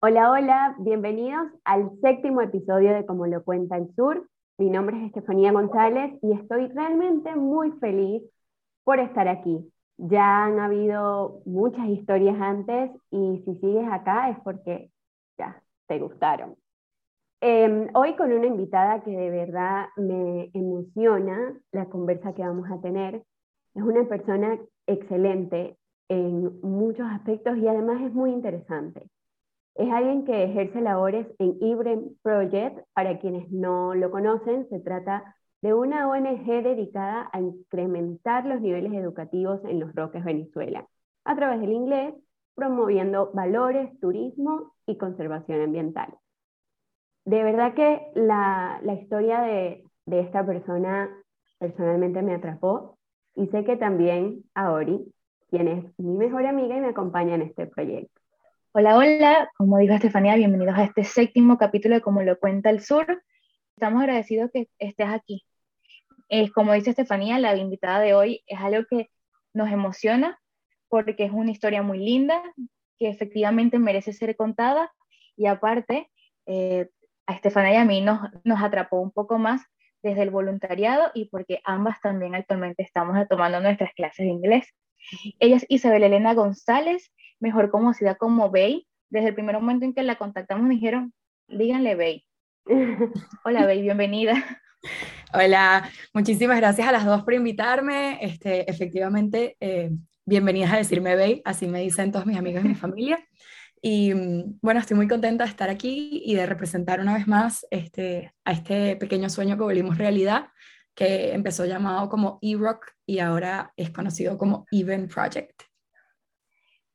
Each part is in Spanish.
Hola, hola, bienvenidos al séptimo episodio de Como lo cuenta el sur. Mi nombre es Estefanía González y estoy realmente muy feliz por estar aquí. Ya han habido muchas historias antes y si sigues acá es porque ya te gustaron. Em, hoy con una invitada que de verdad me emociona la conversa que vamos a tener. Es una persona excelente en muchos aspectos y además es muy interesante. Es alguien que ejerce labores en Ibrem Project. Para quienes no lo conocen, se trata de una ONG dedicada a incrementar los niveles educativos en los Roques, Venezuela, a través del inglés, promoviendo valores, turismo y conservación ambiental de verdad que la, historia de, esta persona personalmente me atrapó y sé que también a Ori, quien es mi mejor amiga y me acompaña en este proyecto. Hola, hola, como dijo Estefanía, bienvenidos a este séptimo capítulo de Como lo cuenta el sur. Estamos agradecidos que estés aquí. Es, como dice Estefanía, la invitada de hoy es algo que nos emociona porque es una historia muy linda, que efectivamente merece ser contada y aparte eh, a Estefania y a mí nos, nos atrapó un poco más desde el voluntariado y porque ambas también actualmente estamos tomando nuestras clases de inglés. Ella es Isabel Elena González, mejor conocida como Bey. Desde el primer momento en que la contactamos me dijeron, díganle Bey. Hola Bey, bienvenida. Hola, muchísimas gracias a las dos por invitarme. Este, efectivamente, eh, bienvenidas a decirme Bey, así me dicen todos mis amigos y mi familia. Y mm, bueno, estoy muy contenta de estar aquí y de representar una vez más este, a este pequeño sueño que volvimos realidad, que empezó llamado como E-Rock y ahora es conocido como Even Project.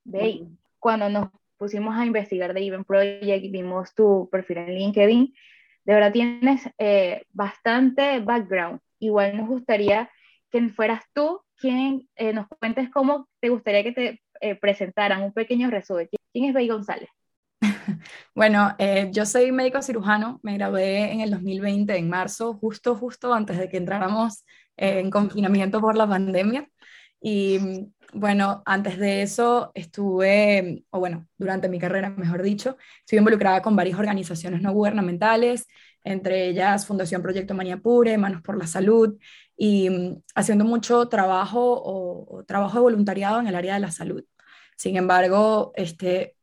Ve, cuando nos pusimos a investigar de Even Project, vimos tu perfil en LinkedIn, de verdad tienes eh, bastante background. Igual nos gustaría que fueras tú quien eh, nos cuentes cómo te gustaría que te eh, presentaran un pequeño resumen. ¿Quién es Bey González? Bueno, eh, yo soy médico cirujano, me gradué en el 2020, en marzo, justo, justo antes de que entráramos en confinamiento por la pandemia. Y bueno, antes de eso estuve, o bueno, durante mi carrera, mejor dicho, estuve involucrada con varias organizaciones no gubernamentales, entre ellas Fundación Proyecto Manía Pure, Manos por la Salud, y haciendo mucho trabajo o, trabajo de voluntariado en el área de la salud. Sin embargo, este,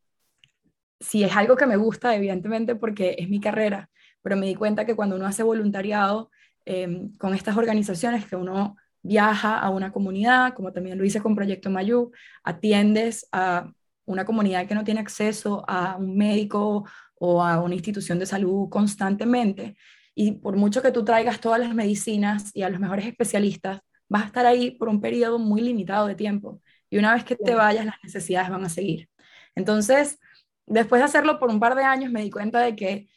si es algo que me gusta, evidentemente, porque es mi carrera, pero me di cuenta que cuando uno hace voluntariado em, con estas organizaciones, que uno viaja a una comunidad, como también lo hice con Proyecto Mayú, atiendes a una comunidad que no tiene acceso a un médico o a una institución de salud constantemente, y por mucho que tú traigas todas las medicinas y a los mejores especialistas, vas a estar ahí por un periodo muy limitado de tiempo. Y una vez que te vayas, las necesidades van a seguir. Entonces, después de hacerlo por un par de años, me di cuenta de que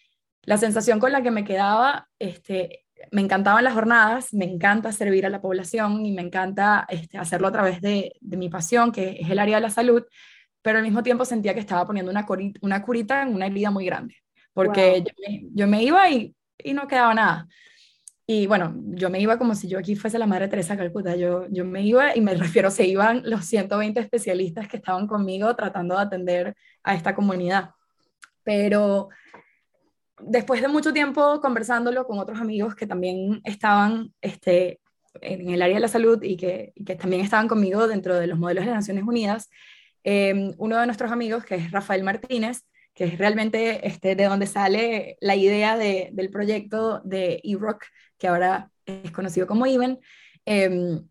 la sensación con la que me quedaba, este, me encantaban las jornadas, me encanta servir a la población y me encanta este, hacerlo a través de, de, mi pasión, que es el área de la salud, pero al mismo tiempo sentía que estaba poniendo una, una curita en una herida muy grande, porque yo, me, yo, me, iba y y no quedaba nada. Y bueno, yo me iba como si yo aquí fuese la Madre Teresa Calcuta. Yo, yo me iba y me refiero, se iban los 120 especialistas que estaban conmigo tratando de atender a esta comunidad. Pero después de mucho tiempo conversándolo con otros amigos que también estaban este, en el área de la salud y que, que también estaban conmigo dentro de los modelos de Naciones Unidas, eh, uno de nuestros amigos, que es Rafael Martínez, que es realmente este, de donde sale la idea de, del proyecto de E-Rock, que ahora es conocido como Even. Em,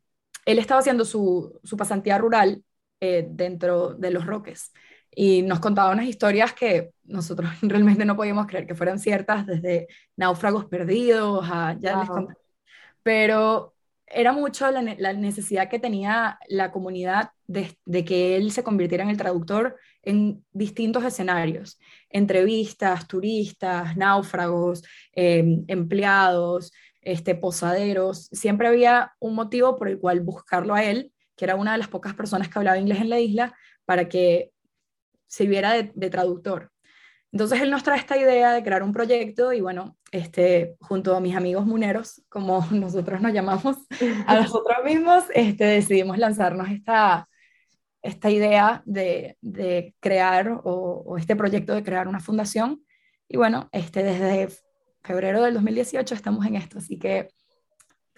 él estaba haciendo su, su pasantía rural eh, dentro de los Roques y nos contaba unas historias que nosotros realmente no podíamos creer que fueran ciertas, desde náufragos perdidos a ya les conté. Pero era mucho la, la, necesidad que tenía la comunidad de, de, que él se convirtiera en el traductor en distintos escenarios, entrevistas, turistas, náufragos, em, empleados, este, posaderos, siempre había un motivo por el cual buscarlo a él, que era una de las pocas personas que hablaba inglés en la isla, para que sirviera de, de traductor. Entonces él nos trae esta idea de crear un proyecto y bueno, este, junto a mis amigos muneros, como nosotros nos llamamos a nosotros mismos, este, decidimos lanzarnos esta, esta idea de, de crear o, o, este proyecto de crear una fundación. Y bueno, este, desde febrero del 2018 estamos en esto, así que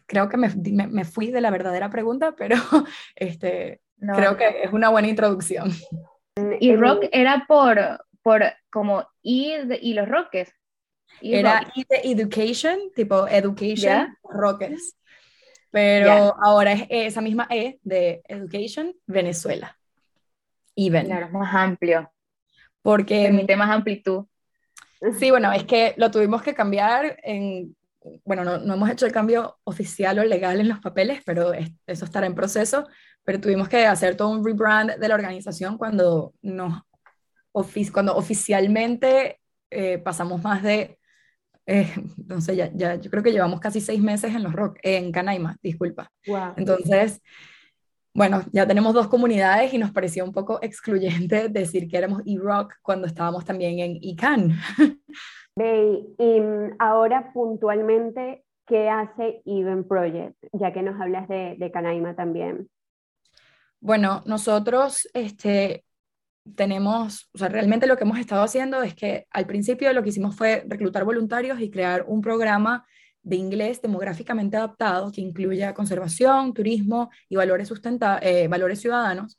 creo que me, me, fui de la verdadera pregunta, pero este, creo que es una buena introducción. Y rock era por, por como y, y los roques. era rock. de education, tipo education, roques. Pero ahora es esa misma E de education, Venezuela. Even. Claro, más amplio. Porque... Permite más amplitud. Sí, bueno, es que lo tuvimos que cambiar en, bueno, no, no, hemos hecho el cambio oficial o legal en los papeles, pero eso estará en proceso, pero tuvimos que hacer todo un rebrand de la organización cuando, nos, cuando oficialmente eh, pasamos más de, eh, sé, ya, ya, yo creo que llevamos casi seis meses en los rock, en Canaima, disculpa. Entonces, bueno, ya tenemos dos comunidades y nos parecía un poco excluyente decir que éramos e-rock cuando estábamos también en ICANN. y mm, ahora puntualmente, ¿qué hace Even Project? Ya que nos hablas de, de Canaima también. Bueno, nosotros este, tenemos, o sea, realmente lo que hemos estado haciendo es que al principio lo que hicimos fue reclutar voluntarios y crear un programa de inglés demográficamente adaptado que incluya conservación, turismo y valores, eh, valores ciudadanos,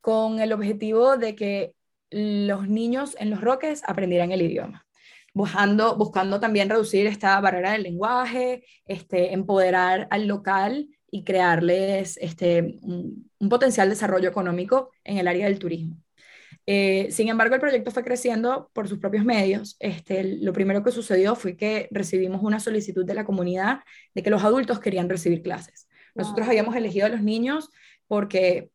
con el objetivo de que los niños en los roques aprendieran el idioma. Buscando, buscando también reducir esta barrera del lenguaje, este, empoderar al local y crearles este, un potencial desarrollo económico en el área del turismo. Eh, sin embargo, el proyecto fue creciendo por sus propios medios. Este, lo primero que sucedió fue que recibimos una solicitud de la comunidad de que los adultos querían recibir clases. Nosotros habíamos elegido a los niños porque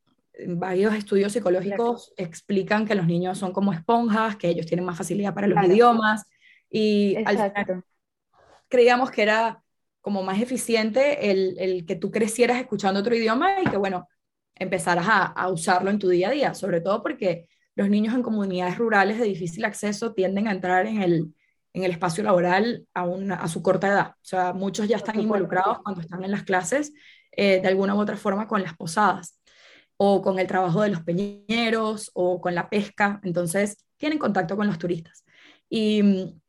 varios estudios psicológicos explican que los niños son como esponjas, que ellos tienen más facilidad para los idiomas y creíamos que era como más eficiente el, el, que tú crecieras escuchando otro idioma y que, bueno, empezaras a, a usarlo en tu día a día, sobre todo porque los niños en comunidades rurales de difícil acceso tienden a entrar en el, en el espacio laboral a, una, a su corta edad. O sea, muchos ya están involucrados cuando están en las clases eh, de alguna u otra forma con las posadas o con el trabajo de los peñeros o con la pesca. Entonces, tienen contacto con los turistas. Y mm,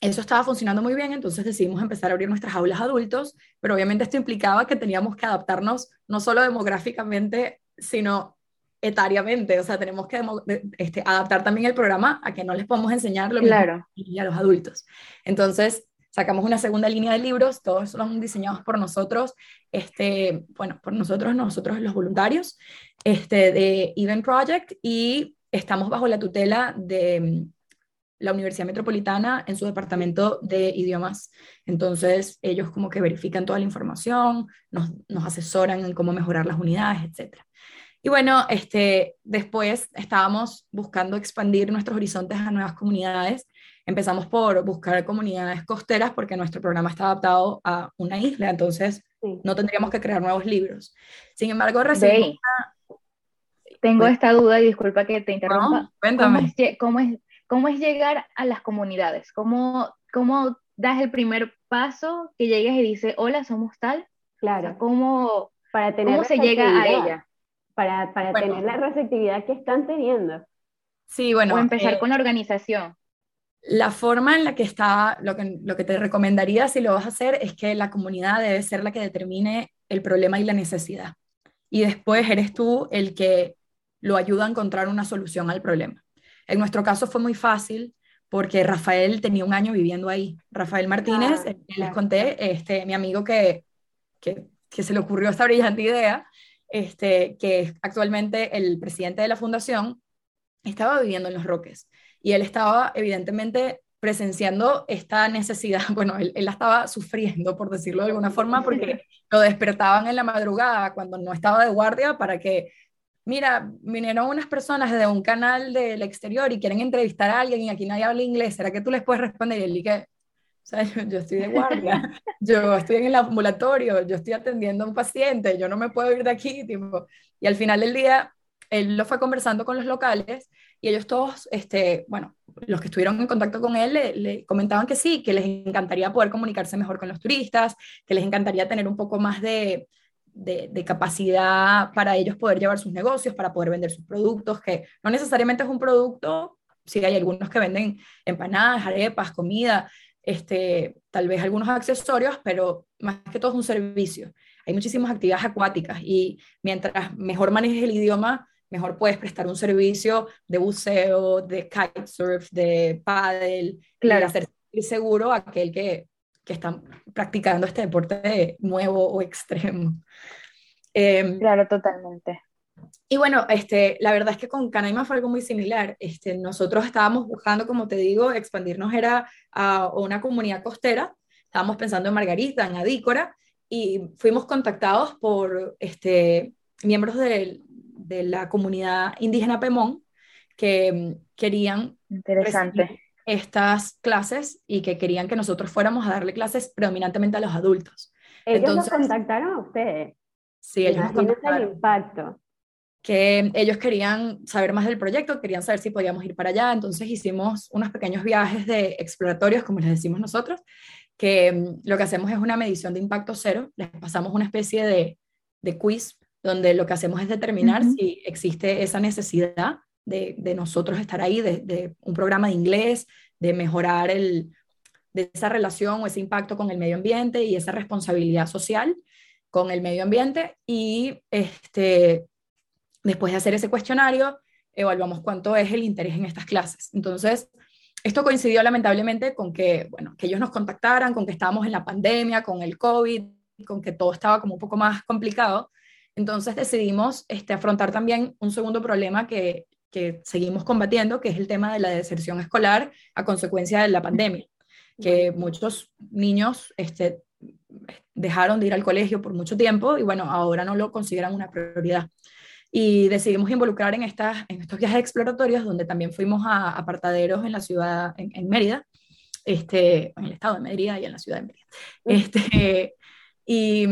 eso estaba funcionando muy bien, entonces decidimos empezar a abrir nuestras aulas adultos, pero obviamente esto implicaba que teníamos que adaptarnos no solo demográficamente, sino etariamente, o sea, tenemos que este, adaptar también el programa a que no les podemos enseñar lo claro. mismo a los adultos. Entonces, sacamos una segunda línea de libros, todos son diseñados por nosotros, este, bueno, por nosotros, nosotros los voluntarios, este, de Event Project, y estamos bajo la tutela de mm, la Universidad Metropolitana en su departamento de idiomas. Entonces, ellos como que verifican toda la información, nos, nos asesoran en cómo mejorar las unidades, etcétera. Y bueno, este, después estábamos buscando expandir nuestros horizontes a nuevas comunidades. Empezamos por buscar comunidades costeras porque nuestro programa está adaptado a una isla, entonces no tendríamos que crear nuevos libros. Sin embargo, recibimos Tengo esta duda y disculpa que te interrumpa. cuéntame. ¿Cómo es, cómo es, llegar a las comunidades? ¿Cómo, ¿Cómo das el primer paso que llegues y dices, hola, somos tal? Claro. ¿cómo, para tener ¿Cómo se llega a ella? Para, para tener la receptividad que están teniendo. Sí, bueno. O empezar eh, con la organización. La forma en la que está, lo que, lo que te recomendaría si lo vas a hacer es que la comunidad debe ser la que determine el problema y la necesidad. Y después eres tú el que lo ayuda a encontrar una solución al problema. En nuestro caso fue muy fácil porque Rafael tenía un año viviendo ahí. Rafael Martínez, ah, les conté, este, mi amigo que, que, que se le ocurrió esta brillante idea, este, que es actualmente el presidente de la fundación, estaba viviendo en Los Roques y él estaba evidentemente presenciando esta necesidad, bueno, él, la estaba sufriendo, por decirlo de alguna forma, porque lo despertaban en la madrugada cuando no estaba de guardia para que, mira, vinieron unas personas de un canal del exterior y quieren entrevistar a alguien y aquí nadie habla inglés, ¿será que tú les puedes responder? Y él dije, yo, estoy de guardia, yo estoy en el ambulatorio, yo estoy atendiendo a un paciente, yo no me puedo ir de aquí. Y al final del día, él lo fue conversando con los locales y ellos todos, este, bueno, los que estuvieron en contacto con él le, comentaban que sí, que les encantaría poder comunicarse mejor con los turistas, que les encantaría tener un poco más de, de, capacidad para ellos poder llevar sus negocios, para poder vender sus productos, que no necesariamente es un producto, sí hay algunos que venden empanadas, arepas, comida, este, tal vez algunos accesorios, pero más que todo es un servicio. Hay muchísimas actividades acuáticas y mientras mejor manejes el idioma, mejor puedes prestar un servicio de buceo, de kitesurf, de paddle, claro. y hacer seguro a aquel que, que está practicando este deporte nuevo o extremo. Em, claro, totalmente. Y bueno, este, la verdad es que con Canaima fue algo muy similar. Este, nosotros estábamos buscando, como te digo, expandirnos era a una comunidad costera. Estábamos pensando en Margarita, en Adícora, y fuimos contactados por este, miembros de, de la comunidad indígena Pemón que mm, querían Interesante. estas clases y que querían que nosotros fuéramos a darle clases predominantemente a los adultos. Ellos nos contactaron a ustedes. Sí, ellos nos contactaron. el impacto. Que ellos querían saber más del proyecto, querían saber si podíamos ir para allá, entonces hicimos unos pequeños viajes de exploratorios, como les decimos nosotros, que mm, lo que hacemos es una medición de impacto cero, les pasamos una especie de, de quiz donde lo que hacemos es determinar si existe esa necesidad de, de nosotros estar ahí, de, de, un programa de inglés, de mejorar el, de esa relación o ese impacto con el medio ambiente y esa responsabilidad social con el medio ambiente. Y este, después de hacer ese cuestionario, evaluamos cuánto es el interés en estas clases. Entonces, esto coincidió lamentablemente con que, bueno, que ellos nos contactaran, con que estábamos en la pandemia, con el COVID, con que todo estaba como un poco más complicado. Entonces decidimos este, afrontar también un segundo problema que, que seguimos combatiendo, que es el tema de la deserción escolar a consecuencia de la pandemia, que muchos niños este, dejaron de ir al colegio por mucho tiempo y bueno, ahora no lo consideran una prioridad. Y decidimos involucrar en, estas, en estos viajes exploratorios, donde también fuimos a apartaderos en la ciudad, en, en Mérida, este, en el estado de Mérida y en la ciudad de Mérida. Este, y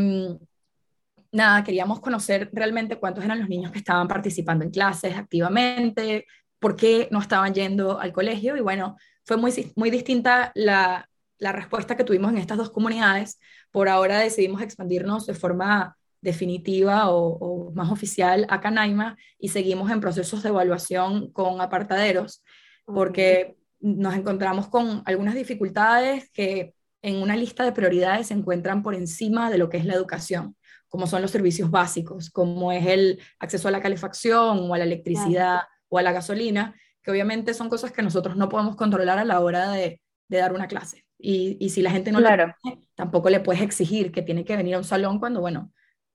nada, queríamos conocer realmente cuántos eran los niños que estaban participando en clases activamente, por qué no estaban yendo al colegio y bueno, fue muy, muy distinta la, la respuesta que tuvimos en estas dos comunidades. Por ahora decidimos expandirnos de forma definitiva o, más oficial a Canaima y seguimos en procesos de evaluación con apartaderos porque nos encontramos con algunas dificultades que en una lista de prioridades se encuentran por encima de lo que es la educación como son los servicios básicos, como es el acceso a la calefacción o a la electricidad o a la gasolina, que obviamente son cosas que nosotros no podemos controlar a la hora de, dar una clase. Y, y, si la gente no claro. tampoco le puedes exigir que tiene que venir a un salón cuando, bueno,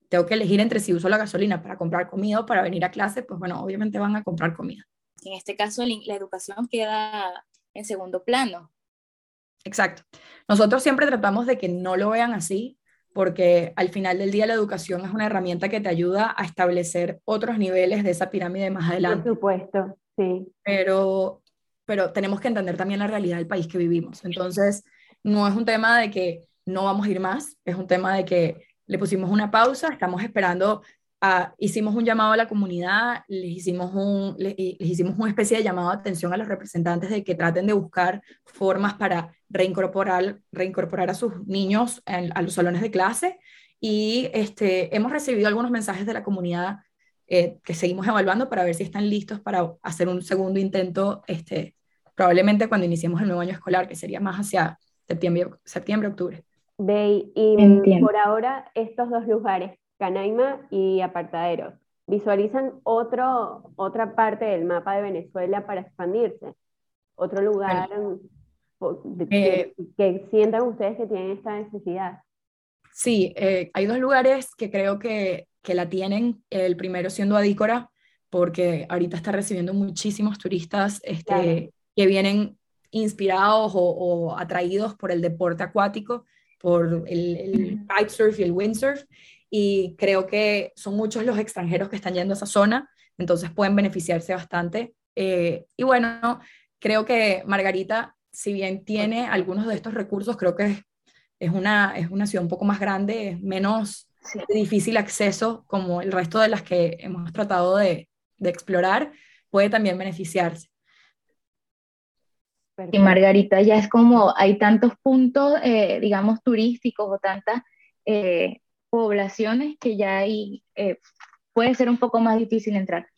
tengo que elegir entre si uso la gasolina para comprar comida o para venir a clase, pues bueno, obviamente van a comprar comida. En este caso, la educación queda en segundo plano. Exacto. Nosotros siempre tratamos de que no lo vean así, porque al final del día la educación es una herramienta que te ayuda a establecer otros niveles de esa pirámide más adelante. Por supuesto, sí. Pero, pero tenemos que entender también la realidad del país que vivimos. Entonces, no es un tema de que no vamos a ir más, es un tema de que le pusimos una pausa, estamos esperando hicimos un llamado a la comunidad, les hicimos, un, les, hicimos una especie de llamado de atención a los representantes de que traten de buscar formas para reincorporar, reincorporar a sus niños a los salones de clase. Y este, hemos recibido algunos mensajes de la comunidad eh, que seguimos evaluando para ver si están listos para hacer un segundo intento, este, probablemente cuando iniciemos el nuevo año escolar, que sería más hacia septiembre, septiembre octubre. Ve, y por ahora estos dos lugares, Canaima y Apartaderos. ¿Visualizan otro, otra parte del mapa de Venezuela para expandirse? ¿Otro lugar eh, que, sientan ustedes que tienen esta necesidad? Sí, eh, hay dos lugares que creo que, que, la tienen. El primero siendo Adícora, porque ahorita está recibiendo muchísimos turistas este, que vienen inspirados o, o, atraídos por el deporte acuático, por el, el kitesurf y el windsurf y creo que son muchos los extranjeros que están yendo a esa zona, entonces pueden beneficiarse bastante. Eh, y bueno, creo que Margarita, si bien tiene algunos de estos recursos, creo que es, una, es una ciudad un poco más grande, es menos difícil acceso como el resto de las que hemos tratado de, de explorar, puede también beneficiarse. Y Margarita ya es como, hay tantos puntos, eh, digamos, turísticos o tantas eh, poblaciones que ya ahí eh, puede ser un poco más difícil entrar.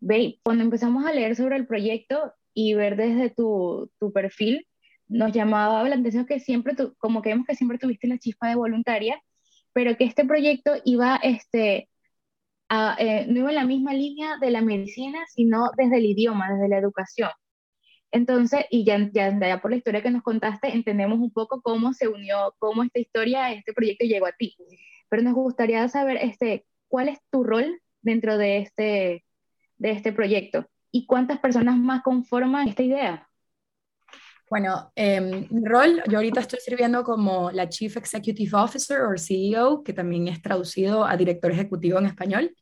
Ve, cuando empezamos a leer sobre el proyecto y ver desde tu, tu perfil, nos llamaba la atención que siempre, tu, como que vemos que siempre tuviste la chispa de voluntaria, pero que este proyecto iba, este, a, eh, no iba en la misma línea de la medicina, sino desde el idioma, desde la educación. Entonces, y ya, ya, ya, por la historia que nos contaste, entendemos un poco cómo se unió, cómo esta historia, este proyecto llegó a ti. Pero nos gustaría saber este, cuál es tu rol dentro de este, de este proyecto y cuántas personas más conforman esta idea. Bueno, eh, mi rol, yo ahorita estoy sirviendo como la Chief Executive Officer o CEO, que también es traducido a director ejecutivo en español.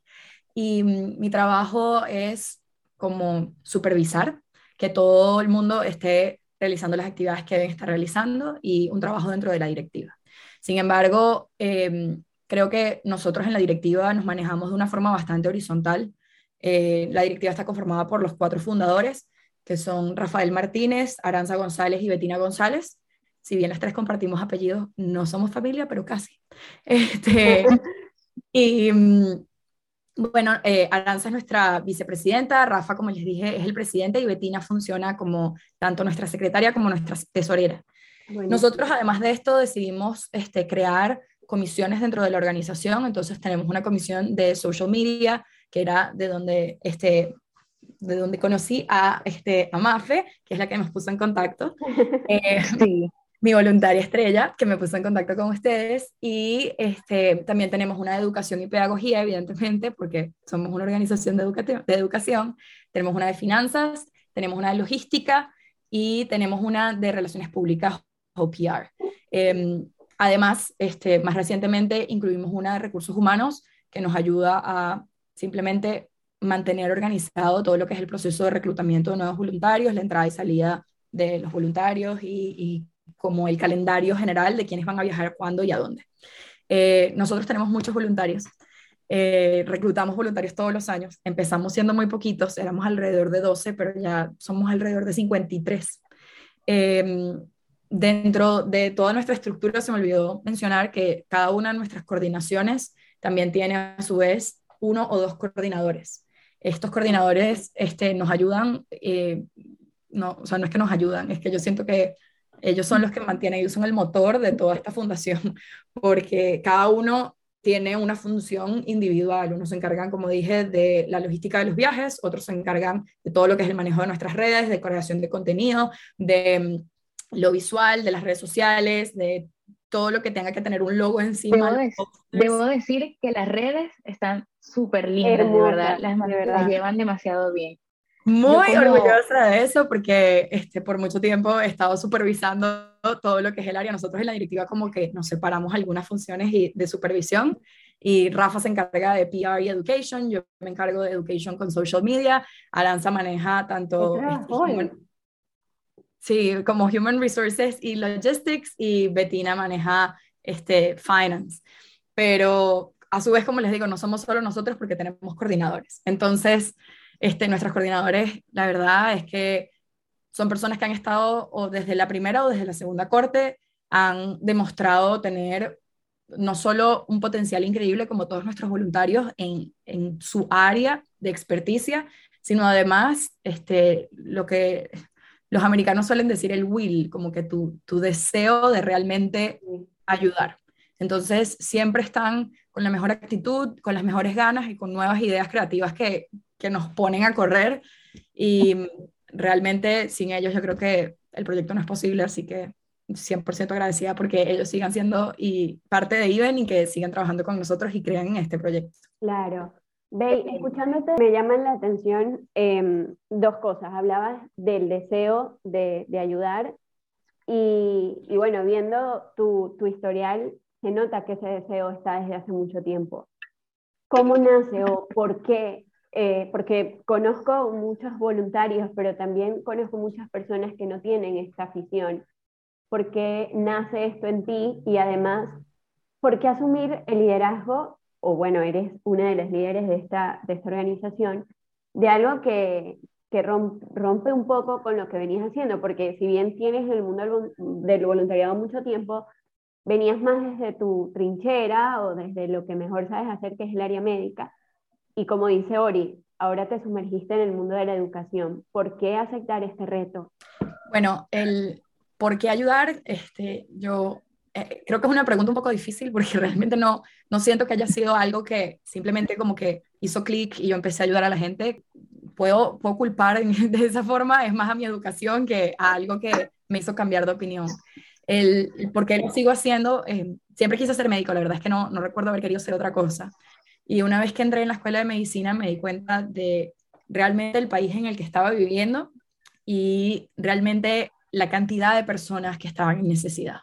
Y mm, mi trabajo es como supervisar que todo el mundo esté realizando las actividades que deben estar realizando y un trabajo dentro de la directiva. Sin embargo, eh, creo que nosotros en la directiva nos manejamos de una forma bastante horizontal. Eh, la directiva está conformada por los cuatro fundadores que son Rafael Martínez, Aranza González y Betina González. Si bien las tres compartimos apellidos, no somos familia, pero casi. Este, y mm, bueno, eh, Aranza es nuestra vicepresidenta, Rafa, como les dije, es el presidente y Betina funciona como tanto nuestra secretaria como nuestra tesorera. Nosotros, además de esto, decidimos este, crear comisiones dentro de la organización, entonces tenemos una comisión de social media, que era de donde este, de donde conocí a, este, a Mafe, que es la que nos puso en contacto. Eh, mi voluntaria estrella, que me puso en contacto con ustedes. Y este, también tenemos una de educación y pedagogía, evidentemente, porque somos una organización de, de educación. Tenemos una de finanzas, tenemos una de logística y tenemos una de relaciones públicas o PR. Em, además, este, más recientemente incluimos una de recursos humanos que nos ayuda a simplemente mantener organizado todo lo que es el proceso de reclutamiento de nuevos voluntarios, la entrada y salida de los voluntarios y, como el calendario general de quiénes van a viajar, cuándo y a dónde. Eh, nosotros tenemos muchos voluntarios. Eh, reclutamos voluntarios todos los años. Empezamos siendo muy poquitos, éramos alrededor de 12, pero ya somos alrededor de 53. Em, dentro de toda nuestra estructura, se me olvidó mencionar que cada una de nuestras coordinaciones también tiene a su vez uno o dos coordinadores estos coordinadores este, nos ayudan, eh, no, o sea, no es que nos ayudan, es que yo siento que ellos son los que mantienen, ellos son el motor de toda esta fundación, porque cada uno tiene una función individual. Unos se encargan, como dije, de la logística de los viajes, otros se encargan de todo lo que es el manejo de nuestras redes, de creación de contenido, de mm, lo visual, de las redes sociales, de todo lo que tenga que tener un logo encima. Debo, decir que las redes están súper lindas, de verdad. Las, llevan demasiado bien. Muy orgullosa de eso porque este, por mucho tiempo he estado supervisando todo lo que es el área. Nosotros en la directiva como que nos separamos algunas funciones de supervisión y Rafa se encarga de PR y Education, yo me encargo de Education con Social Media, Aranza maneja tanto... Sí, como Human Resources y Logistics y Bettina maneja este, Finance. Pero a su vez, como les digo, no somos solo nosotros porque tenemos coordinadores. Entonces, este, nuestros coordinadores, la verdad es que son personas que han estado o desde la primera o desde la segunda corte, han demostrado tener no solo un potencial increíble como todos nuestros voluntarios en, en su área de experticia, sino además este, lo que los americanos suelen decir el will, como que tu, tu deseo de realmente ayudar. Entonces, siempre están con la mejor actitud, con las mejores ganas y con nuevas ideas creativas que, que nos ponen a correr. Y realmente sin ellos yo creo que el proyecto no es posible, así que 100% agradecida porque ellos sigan siendo y parte de IBEN y que sigan trabajando con nosotros y crean en este proyecto. Claro, Ve, escuchándote me llaman la atención em, dos cosas. Hablabas del deseo de, de ayudar y, y, bueno, viendo tu, tu, historial, se nota que ese deseo está desde hace mucho tiempo. ¿Cómo nace o por qué? Eh, porque conozco muchos voluntarios, pero también conozco muchas personas que no tienen esta afición. ¿Por qué nace esto en ti? Y además, ¿por qué asumir el liderazgo o bueno, eres una de las líderes de esta, de organización, de algo que, que rompe un poco con lo que venías haciendo, porque si bien tienes en el mundo del voluntariado mucho tiempo, venías más desde tu trinchera o desde lo que mejor sabes hacer, que es el área médica. Y como dice Ori, ahora te sumergiste en el mundo de la educación. ¿Por qué aceptar este reto? Bueno, el por qué ayudar, este, yo eh, creo que es una pregunta un poco difícil porque realmente no, no siento que haya sido algo que simplemente como que hizo clic y yo empecé a ayudar a la gente. Puedo, puedo culpar de esa forma, es más a mi educación que a algo que me hizo cambiar de opinión. El, por qué lo sigo haciendo, eh, siempre quise ser médico, la verdad es que no, no recuerdo haber querido ser otra cosa. Y una vez que entré en la escuela de medicina me di cuenta de realmente el país en el que estaba viviendo y realmente la cantidad de personas que estaban en necesidad.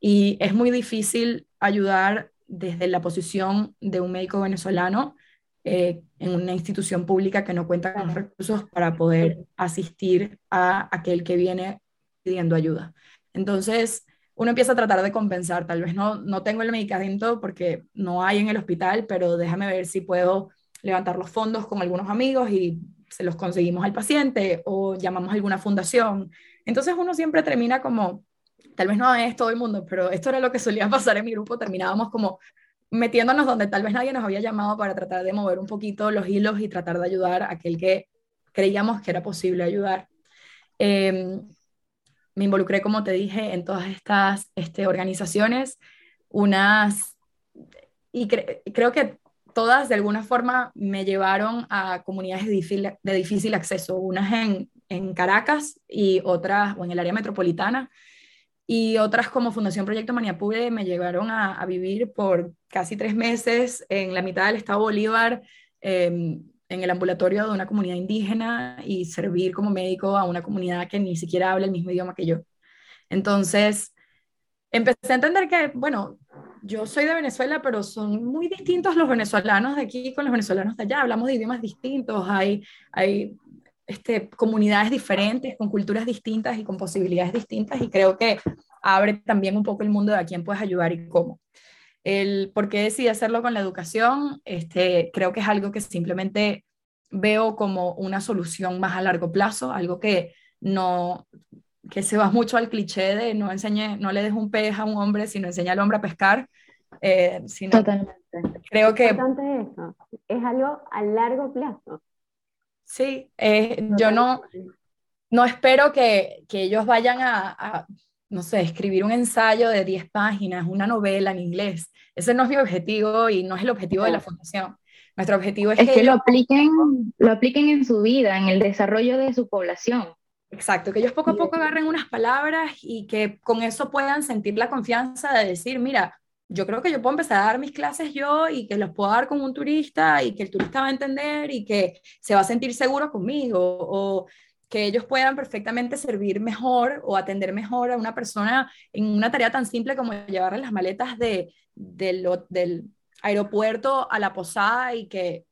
Y es muy difícil ayudar desde la posición de un médico venezolano eh, en una institución pública que no cuenta con recursos para poder asistir a aquel que viene pidiendo ayuda. Entonces, uno empieza a tratar de compensar. Tal vez no, no tengo el medicamento porque no hay en el hospital, pero déjame ver si puedo levantar los fondos con algunos amigos y se los conseguimos al paciente o llamamos a alguna fundación. Entonces uno siempre termina como tal vez no es todo el mundo, pero esto era lo que solía pasar en mi grupo, terminábamos como metiéndonos donde tal vez nadie nos había llamado para tratar de mover un poquito los hilos y tratar de ayudar a aquel que creíamos que era posible ayudar. Em, me involucré, como te dije, en todas estas este, organizaciones, unas, y creo que todas de alguna forma me llevaron a comunidades de difícil, acceso, unas en, en Caracas y otras o en el área metropolitana y otras como Fundación Proyecto Maniapure me llevaron a, vivir por casi tres meses en la mitad del estado Bolívar, em, en el ambulatorio de una comunidad indígena y servir como médico a una comunidad que ni siquiera habla el mismo idioma que yo. Entonces, empecé a entender que, bueno, yo soy de Venezuela, pero son muy distintos los venezolanos de aquí con los venezolanos de allá. Hablamos de idiomas distintos, hay, hay este, comunidades diferentes, con culturas distintas y con posibilidades distintas, y creo que abre también un poco el mundo de a quién puedes ayudar y cómo. El por qué decidí hacerlo con la educación, este, creo que es algo que simplemente veo como una solución más a largo plazo, algo que no que se va mucho al cliché de no enseñe, no le des un pez a un hombre, sino enseña al hombre a pescar. Eh, Totalmente. Creo que... Es eso. Es algo a largo plazo. Sí, eh, yo no, no espero que, que ellos vayan a, no sé, escribir un ensayo de 10 páginas, una novela en inglés. Ese no es mi objetivo y no es el objetivo de la fundación. Nuestro objetivo es, que, que lo, apliquen, lo apliquen en su vida, en el desarrollo de su población. Exacto, que ellos poco a poco agarren unas palabras y que con eso puedan sentir la confianza de decir, mira, yo creo que yo puedo empezar a dar mis clases yo y que los puedo dar con un turista y que el turista va a entender y que se va a sentir seguro conmigo o que ellos puedan perfectamente servir mejor o atender mejor a una persona en una tarea tan simple como llevarle las maletas de, del aeropuerto a la posada y que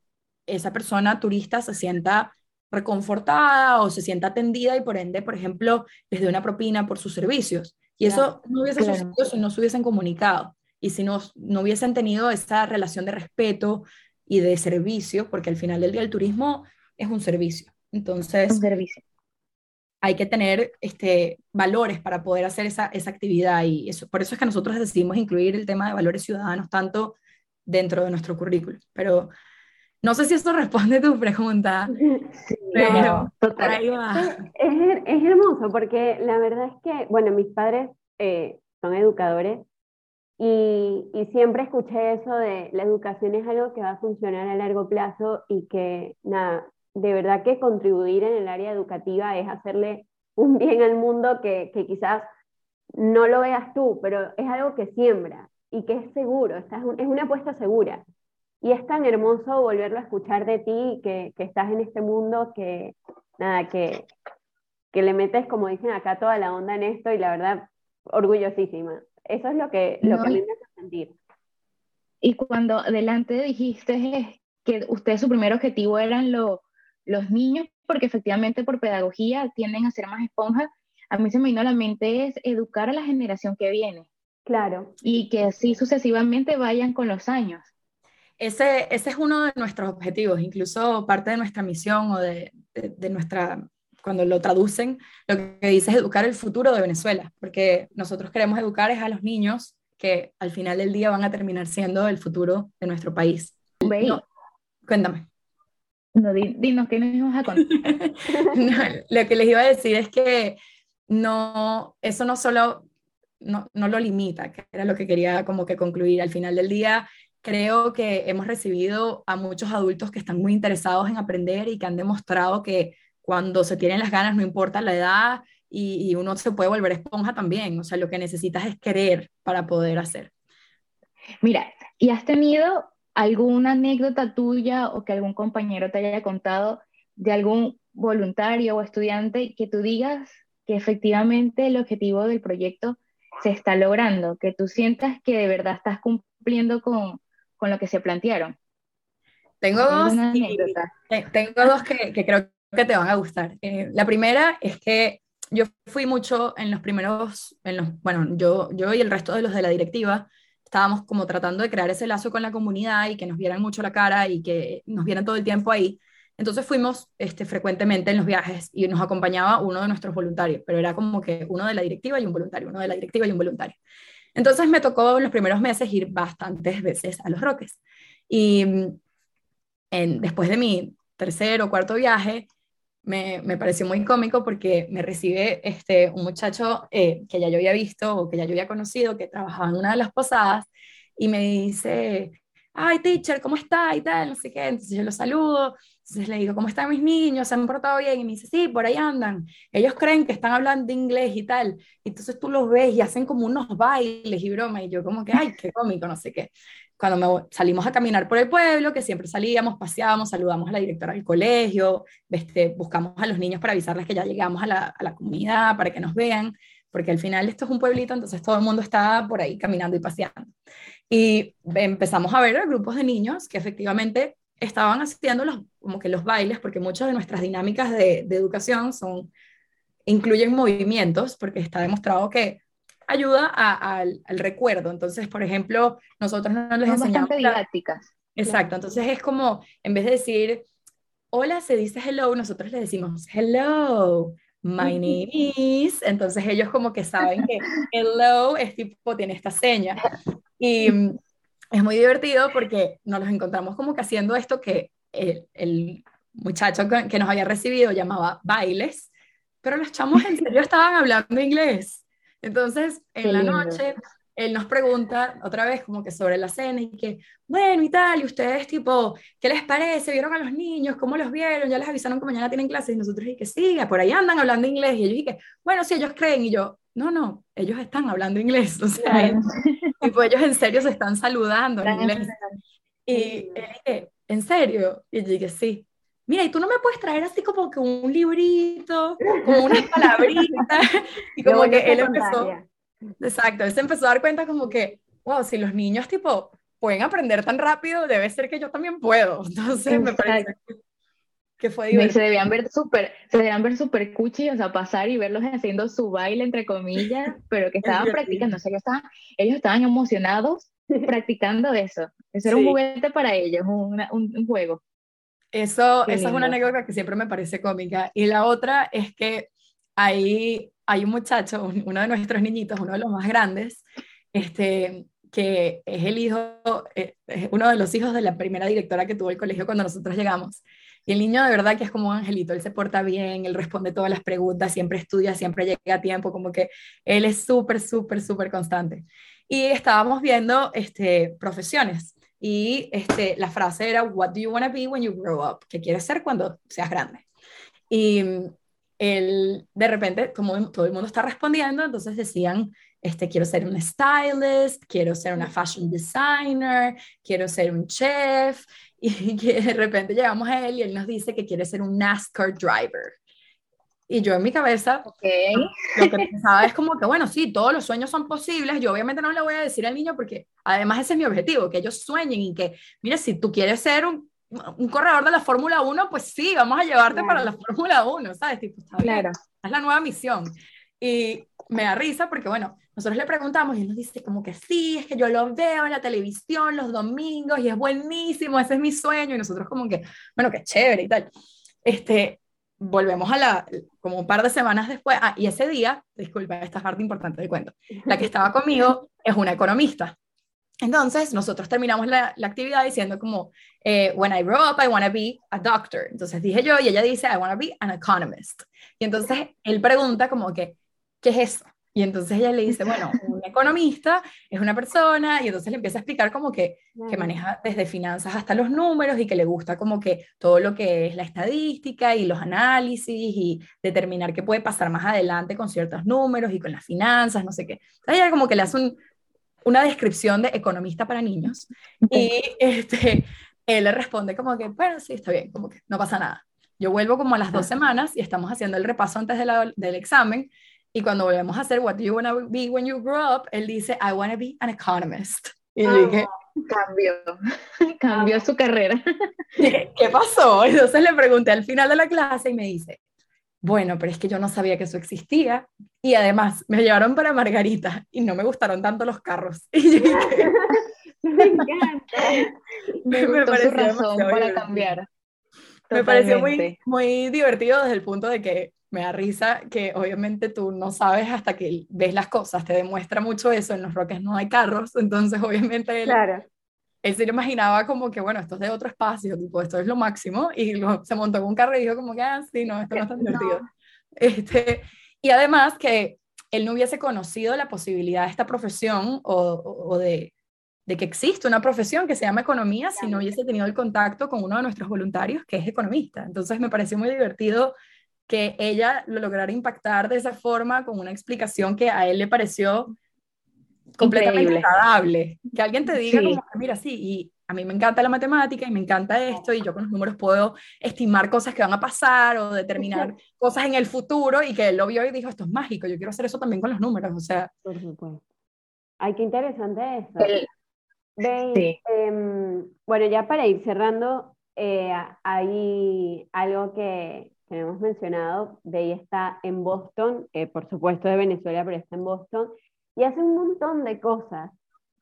esa persona turista se sienta reconfortada o se sienta atendida y por ende, por ejemplo, les dé una propina por sus servicios. Y eso no hubiese sucedido si no se hubiesen comunicado y si no, no hubiesen tenido esa relación de respeto y de servicio, porque al final del día el turismo es un servicio. Entonces, un servicio. Hay que tener este, valores para poder hacer esa, esa actividad y eso, por eso es que nosotros decidimos incluir el tema de valores ciudadanos tanto dentro de nuestro currículo. Pero no sé si eso responde a tu pregunta, pero ahí va. Es, es, hermoso porque la verdad es que, bueno, mis padres eh, son educadores y, y, siempre escuché eso de la educación es algo que va a funcionar a largo plazo y que, nada, de verdad que contribuir en el área educativa es hacerle un bien al mundo que, que quizás no lo veas tú, pero es algo que siembra y que es seguro, es, es una apuesta segura. Y es tan hermoso volverlo a escuchar de ti, que, que estás en este mundo, que nada, que, que le metes, como dicen acá, toda la onda en esto y la verdad, orgullosísima. Eso es lo que, lo que a mí me hace sentir. Y cuando adelante dijiste que usted su primer objetivo eran los niños, porque efectivamente por pedagogía tienden a ser más esponjas, a mí se me vino a la mente es educar a la generación que viene. Claro. Y que así sucesivamente vayan con los años. Ese, ese es uno de nuestros objetivos, incluso parte de nuestra misión o de, de nuestra cuando lo traducen, lo que dice es educar el futuro de Venezuela, porque nosotros queremos educar es a los niños que al final del día van a terminar siendo el futuro de nuestro país. cuéntame. No, dinos, ¿qué nos ibas a contar? lo que les iba a decir es que no, eso no solo, no, no lo limita, que era lo que quería como que concluir. Al final del día, creo que hemos recibido a muchos adultos que están muy interesados en aprender y que han demostrado que cuando se tienen las ganas, no importa la edad, y, uno se puede volver esponja también. O sea, lo que necesitas es querer para poder hacer. Mira, ¿y has tenido alguna anécdota tuya o que algún compañero te haya contado de algún voluntario o estudiante que tú digas que efectivamente el objetivo del proyecto se está logrando, que tú sientas que de verdad estás cumpliendo con, con lo que se plantearon? Tengo dos, tengo dos que, que, creo que te van a gustar. Eh, la primera es que yo fui mucho en los primeros, en los, bueno, yo, yo y el resto de los de la directiva, estábamos como tratando de crear ese lazo con la comunidad y que nos vieran mucho la cara y que nos vieran todo el tiempo ahí. Entonces fuimos este, frecuentemente en los viajes y nos acompañaba uno de nuestros voluntarios, pero era como que uno de la directiva y un voluntario, uno de la directiva y un voluntario. Entonces me tocó en los primeros meses ir bastantes veces a los Roques. Y en, después de mi tercer o cuarto viaje, me, me, pareció muy cómico porque me recibe este, un muchacho eh, que ya yo había visto o que ya yo había conocido, que trabajaba en una de las posadas, y me dice, ay, teacher, ¿cómo está? Y tal, no sé qué. Entonces yo lo saludo, entonces le digo, ¿cómo están mis niños? ¿Se han portado bien? Y me dice, sí, por ahí andan. Ellos creen que están hablando inglés y tal. Entonces tú los ves y hacen como unos bailes y broma. Y yo como que, ay, qué cómico, no sé qué cuando salimos a caminar por el pueblo, que siempre salíamos, paseábamos, saludamos a la directora del colegio, este, buscamos a los niños para avisarles que ya llegamos a la, a la, comunidad, para que nos vean, porque al final esto es un pueblito, entonces todo el mundo está por ahí caminando y paseando. Y empezamos a ver grupos de niños que efectivamente estaban haciendo los, como que los bailes, porque muchas de nuestras dinámicas de, de educación son, incluyen movimientos, porque está demostrado que ayuda al, recuerdo. Entonces, por ejemplo, nosotros no les enseñamos... didácticas. Exacto, entonces es como, en vez de decir, hola, se dice hello, nosotros le decimos, hello, my name is, entonces ellos como que saben que hello es tipo, tiene esta seña. Y mm, es muy divertido porque nos los encontramos como que haciendo esto que el, el muchacho que nos había recibido llamaba bailes, pero los chamos en serio estaban hablando inglés. Entonces, en la noche, él nos pregunta otra vez como que sobre la cena y que, bueno, y tal, y ustedes tipo, ¿qué les parece? ¿Vieron a los niños? ¿Cómo los vieron? ¿Ya les avisaron que mañana tienen clases? Y nosotros dije que sí, por ahí andan hablando inglés. Y ellos dije, bueno, sí, ellos creen. Y yo, no, no, ellos están hablando inglés. O sea, tipo, ellos en serio se están saludando en inglés. Y él dije, ¿en serio? Y yo dije, sí mira, y tú no me puedes traer así como que un librito, como unas palabritas, y como que él empezó, exacto, él se empezó a dar cuenta como que, wow, si los niños tipo pueden aprender tan rápido, debe ser que yo también puedo, entonces me parece que fue divertido. Se debían ver súper, se debían ver súper cuchi, o sea, pasar y verlos haciendo su baile, entre comillas, pero que estaban practicando, o sea, ellos estaban, ellos estaban emocionados practicando eso. Eso era un juguete para ellos, un, un juego. Eso, esa es una anécdota que siempre me parece cómica. Y la otra es que hay, hay un muchacho, uno de nuestros niñitos, uno de los más grandes, este, que es el hijo, eh, es uno de los hijos de la primera directora que tuvo el colegio cuando nosotros llegamos. Y el niño de verdad que es como un angelito, él se porta bien, él responde todas las preguntas, siempre estudia, siempre llega a tiempo, como que él es súper, súper, súper constante. Y estábamos viendo este, profesiones. Y este, la frase era, What do you want to be when you grow up? ¿Qué quieres ser cuando seas grande? Y él, de repente, como todo el mundo está respondiendo, entonces decían, este, quiero ser un stylist, quiero ser una fashion designer, quiero ser un chef, y de repente llegamos a él y él nos dice que quiere ser un NASCAR driver. Y yo en mi cabeza, okay. lo que pensaba es como que, bueno, sí, todos los sueños son posibles. Yo obviamente no le voy a decir al niño porque además ese es mi objetivo, que ellos sueñen y que, mire, si tú quieres ser un, un corredor de la Fórmula 1, pues sí, vamos a llevarte para la Fórmula 1, ¿sabes? Tipo, claro. Es la nueva misión. Y me da risa porque, bueno, nosotros le preguntamos y él nos dice como que sí, es que yo lo veo en la televisión los domingos y es buenísimo, ese es mi sueño. Y nosotros como que, bueno, qué chévere y tal. Este, volvemos a la, como un par de semanas después, ah, y ese día, disculpa, esta es parte importante del cuento, la que estaba conmigo es una economista. Entonces, nosotros terminamos la, la actividad diciendo como, eh, when I grow up, I want to be a doctor. Entonces dije yo, y ella dice, I want to be an economist. Y entonces él pregunta como que, ¿qué es eso? Y entonces ella le dice, bueno, un economista es una persona, y entonces le empieza a explicar como que, que maneja desde finanzas hasta los números y que le gusta como que todo lo que es la estadística y los análisis y determinar qué puede pasar más adelante con ciertos números y con las finanzas, no sé qué. Entonces ella como que le hace un, una descripción de economista para niños y este, él le responde como que, bueno, sí, está bien, como que no pasa nada. Yo vuelvo como a las dos semanas y estamos haciendo el repaso antes de del examen y cuando volvemos a hacer What do you want to be when you grow up, él dice, I want to be an economist. Y le dije, cambió, cambió su carrera. ¿Qué pasó? Entonces le pregunté al final de la clase y me dice, bueno, pero es que yo no sabía que eso existía. Y además me llevaron para Margarita y no me gustaron tanto los carros. Y yo dije, me encanta. Me, me pareció razón para cambiar. Me pareció muy, muy divertido desde el punto de que me da risa que obviamente tú no sabes hasta que ves las cosas, te demuestra mucho eso, en los Roques no hay carros, entonces obviamente él, claro. él se lo imaginaba como que, bueno, esto es de otro espacio, tipo, esto es lo máximo, y se montó en un carro y dijo como que, ah, sí, no, esto no es tan divertido. Este, y además que él no hubiese conocido la posibilidad de esta profesión o, o de, de que existe una profesión que se llama economía si no hubiese tenido el contacto con uno de nuestros voluntarios que es economista. Entonces me pareció muy divertido que ella lo lograra impactar de esa forma con una explicación que a él le pareció completamente agradable. Que alguien te diga como, mira, sí, y a mí me encanta la matemática y me encanta esto y yo con los números puedo estimar cosas que van a pasar o determinar cosas en el futuro y que él lo vio y dijo, esto es mágico, yo quiero hacer eso también con los números, o sea. Por supuesto. Ay, qué interesante eso. sí. Em, bueno, ya para ir cerrando, eh, hay algo que, que hemos mencionado, ella está en Boston, por supuesto de Venezuela, pero está en Boston, y hace un montón de cosas.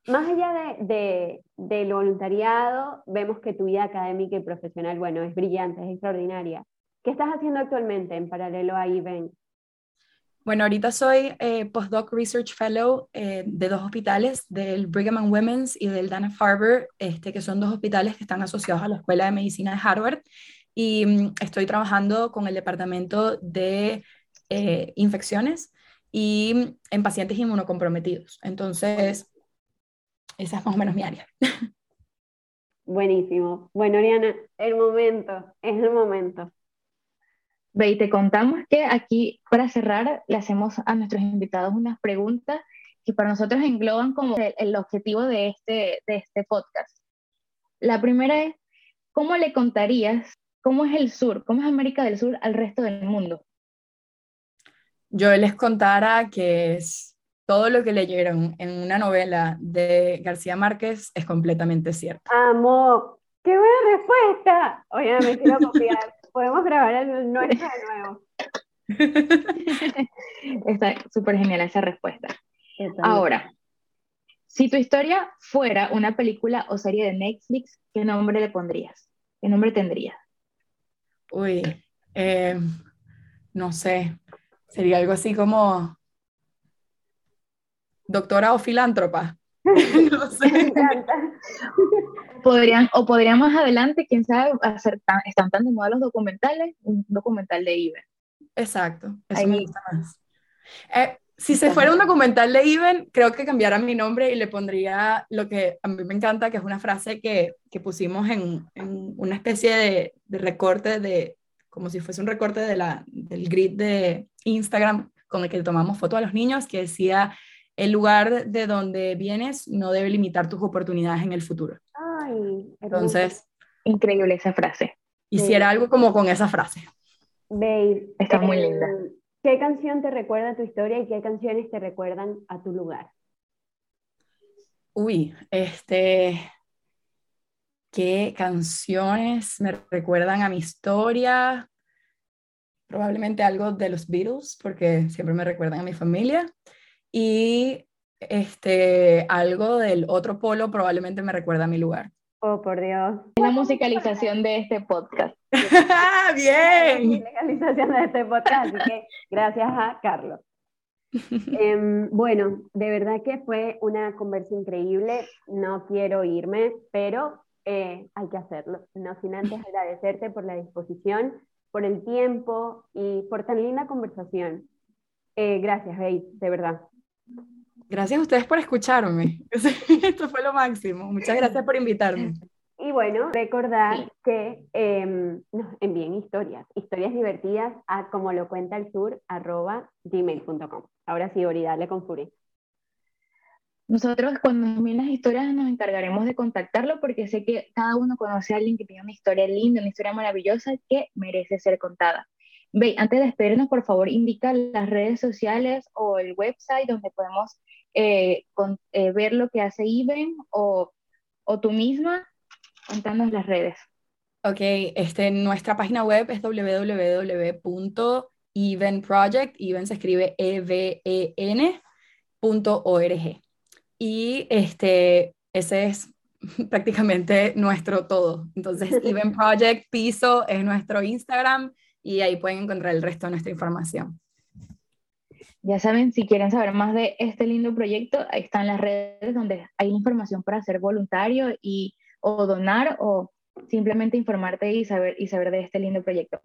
Más allá de, de, del voluntariado, vemos que tu vida académica y profesional, bueno, es brillante, es extraordinaria. ¿Qué estás haciendo actualmente en paralelo a IBEN? Bueno, ahorita soy eh, postdoc research fellow eh, de dos hospitales, del Brigham and Women's y del Dana-Farber, este, que son dos hospitales que están asociados a la Escuela de Medicina de Harvard y mm, estoy trabajando con el departamento de eh, infecciones y mm, en pacientes inmunocomprometidos. Entonces, esa es más o menos mi área. Buenísimo. Bueno, Oriana, el momento, es el momento. Ve, y te contamos que aquí, para cerrar, le hacemos a nuestros invitados unas preguntas que para nosotros engloban como el, el objetivo de este, de este podcast. La primera es, ¿cómo le contarías ¿Cómo es el sur? ¿Cómo es América del Sur al resto del mundo? Yo les contara que es todo lo que leyeron en una novela de García Márquez es completamente cierto. Amo, qué buena respuesta. Oye, me quiero copiar. Podemos grabar el nuestro de nuevo. Está súper genial esa respuesta. Ahora, si tu historia fuera una película o serie de Netflix, ¿qué nombre le pondrías? ¿Qué nombre tendrías? Uy, eh, no sé, sería algo así como doctora o filántropa. no sé. Podrían, o podrían más adelante, quién sabe, hacer están tan de moda los documentales, un documental de Iben. Exacto, eso me gusta más. Eh, si se fuera un documental de Iben, creo que cambiara mi nombre y le pondría lo que a mí me encanta, que es una frase que, que pusimos en, en, una especie de, de, recorte, de, como si fuese un recorte de la, del grid de Instagram con el que tomamos fotos a los niños, que decía, el lugar de donde vienes no debe limitar tus oportunidades en el futuro. Ay, Entonces... Increíble esa frase. Hiciera algo como con esa frase. Babe, Está muy linda. ¿Qué canción te recuerda a tu historia y qué canciones te recuerdan a tu lugar? Uy, este, ¿qué canciones me recuerdan a mi historia? Probablemente algo de los Beatles, porque siempre me recuerdan a mi familia. Y este, algo del otro polo probablemente me recuerda a mi lugar. Oh, por Dios. Es la musicalización de este podcast. Bien. La musicalización de este podcast, así que gracias a Carlos. Em, bueno, de verdad que fue una conversa increíble. No quiero irme, pero eh, hay que hacerlo. No sin antes agradecerte por la disposición, por el tiempo y por tan linda conversación. Eh, gracias, Bey, de verdad. Gracias a ustedes por escucharme. Esto fue lo máximo. Muchas gracias por invitarme. Y bueno, recordar que em, nos envíen historias, historias divertidas a como lo cuenta el sur, arroba gmail.com. Ahora sí, Ori, dale con furia. Nosotros cuando nos envíen las historias nos encargaremos de contactarlo porque sé que cada uno conoce a alguien que tiene una historia linda, una historia maravillosa que merece ser contada. Ve, antes de despedirnos, por favor, indica las redes sociales o el website donde podemos eh, eh, ver lo que hace Iben o, o tú misma Contanos las redes. Ok, este, nuestra página web es www.evenproject, even se escribe E-V-E-N.org. Y este, ese es prácticamente nuestro todo. Entonces, Even Project Piso es nuestro Instagram y ahí pueden encontrar el resto de nuestra información. Ya saben, si quieren saber más de este lindo proyecto, ahí están las redes donde hay información para ser voluntario y o donar o simplemente informarte y saber, y saber de este lindo proyecto.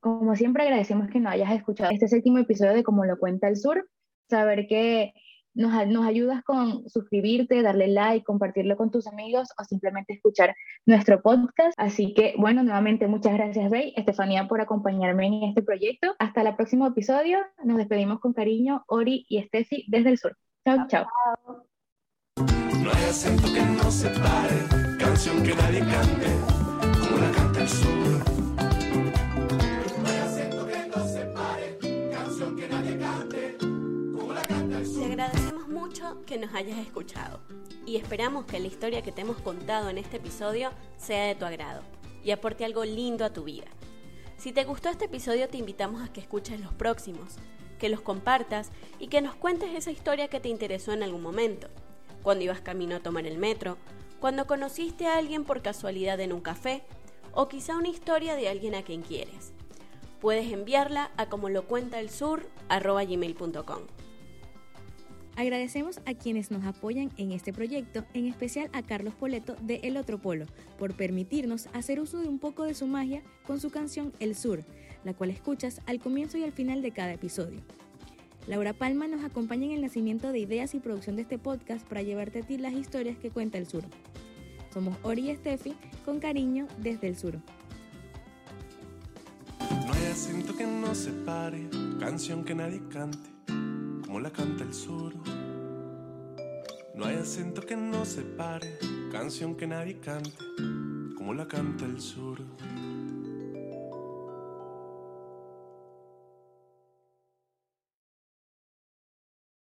Como siempre agradecemos que nos hayas escuchado este séptimo episodio de Como lo cuenta el sur, saber que nos, ayudas con suscribirte, darle like, compartirlo con tus amigos o simplemente escuchar nuestro podcast. Así que, bueno, nuevamente muchas gracias, Bey, Estefanía, por acompañarme en este proyecto. Hasta el próximo episodio. Nos despedimos con cariño, Ori y Steffi desde el sur. Chao, chao. No hay acento que no se pare canción que nadie cante, como la canta el sur. Que nos hayas escuchado y esperamos que la historia que te hemos contado en este episodio sea de tu agrado y aporte algo lindo a tu vida. Si te gustó este episodio te invitamos a que escuches los próximos, que los compartas y que nos cuentes esa historia que te interesó en algún momento, cuando ibas camino a tomar el metro, cuando conociste a alguien por casualidad en un café o quizá una historia de alguien a quien quieres. Puedes enviarla a como lo cuenta el sur gmail.com. Agradecemos a quienes nos apoyan en este proyecto, en especial a Carlos Poleto de El Otro Polo, por permitirnos hacer uso de un poco de su magia con su canción El Sur, la cual escuchas al comienzo y al final de cada episodio. Laura Palma nos acompaña en el nacimiento de ideas y producción de este podcast para llevarte a ti las historias que cuenta el sur. Somos Ori y Steffi, con cariño desde el sur. No que no se pare, canción que nadie cante, como la canta el sur. No hay acento que no se pare, canción que nadie cante, como la canta el sur.